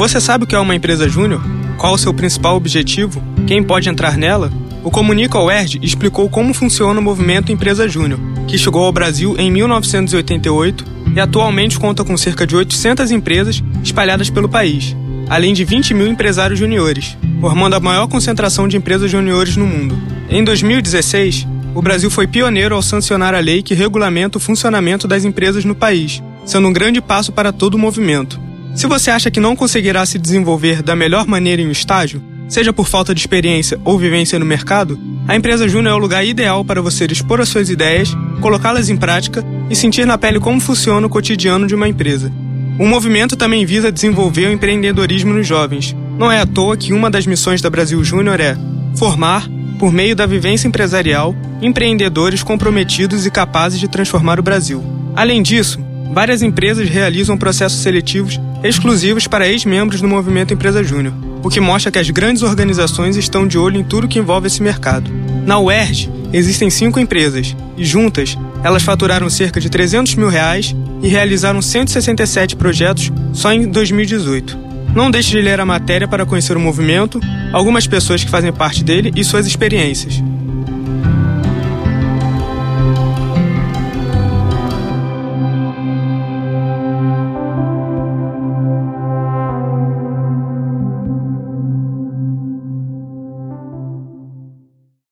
Você sabe o que é uma empresa júnior? Qual o seu principal objetivo? Quem pode entrar nela? O Comunica UERJ explicou como funciona o movimento Empresa Júnior, que chegou ao Brasil em 1988 e atualmente conta com cerca de 800 empresas espalhadas pelo país, além de 20 mil empresários juniores, formando a maior concentração de empresas juniores no mundo. Em 2016, o Brasil foi pioneiro ao sancionar a lei que regulamenta o funcionamento das empresas no país, sendo um grande passo para todo o movimento. Se você acha que não conseguirá se desenvolver da melhor maneira em um estágio, seja por falta de experiência ou vivência no mercado, a empresa Júnior é o lugar ideal para você expor as suas ideias, colocá-las em prática e sentir na pele como funciona o cotidiano de uma empresa. O movimento também visa desenvolver o empreendedorismo nos jovens. Não é à toa que uma das missões da Brasil Júnior é formar, por meio da vivência empresarial, empreendedores comprometidos e capazes de transformar o Brasil. Além disso, várias empresas realizam processos seletivos exclusivos para ex-membros do movimento Empresa Júnior, o que mostra que as grandes organizações estão de olho em tudo que envolve esse mercado. Na UERJ, existem cinco empresas, e juntas, elas faturaram cerca de 300 mil reais e realizaram 167 projetos só em 2018. Não deixe de ler a matéria para conhecer o movimento, algumas pessoas que fazem parte dele e suas experiências.